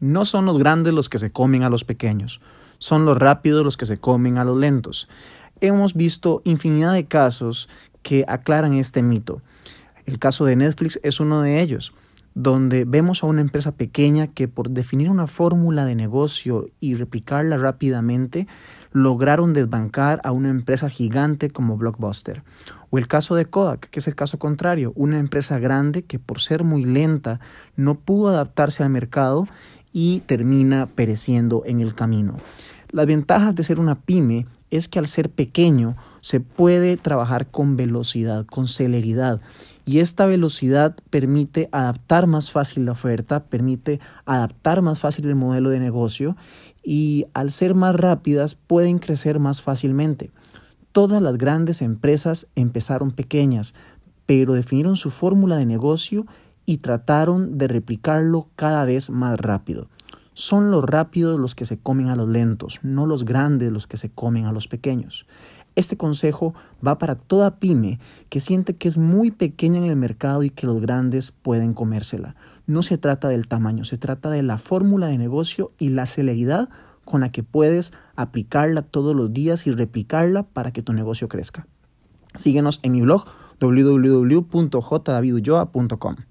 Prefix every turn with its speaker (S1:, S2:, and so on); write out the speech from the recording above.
S1: No son los grandes los que se comen a los pequeños, son los rápidos los que se comen a los lentos. Hemos visto infinidad de casos que aclaran este mito. El caso de Netflix es uno de ellos, donde vemos a una empresa pequeña que por definir una fórmula de negocio y replicarla rápidamente, lograron desbancar a una empresa gigante como Blockbuster. O el caso de Kodak, que es el caso contrario, una empresa grande que por ser muy lenta no pudo adaptarse al mercado y termina pereciendo en el camino. Las ventajas de ser una pyme es que al ser pequeño se puede trabajar con velocidad, con celeridad. Y esta velocidad permite adaptar más fácil la oferta, permite adaptar más fácil el modelo de negocio y al ser más rápidas pueden crecer más fácilmente. Todas las grandes empresas empezaron pequeñas, pero definieron su fórmula de negocio y trataron de replicarlo cada vez más rápido. Son los rápidos los que se comen a los lentos, no los grandes los que se comen a los pequeños. Este consejo va para toda pyme que siente que es muy pequeña en el mercado y que los grandes pueden comérsela. No se trata del tamaño, se trata de la fórmula de negocio y la celeridad con la que puedes aplicarla todos los días y replicarla para que tu negocio crezca. Síguenos en mi blog www.jdavidulloa.com.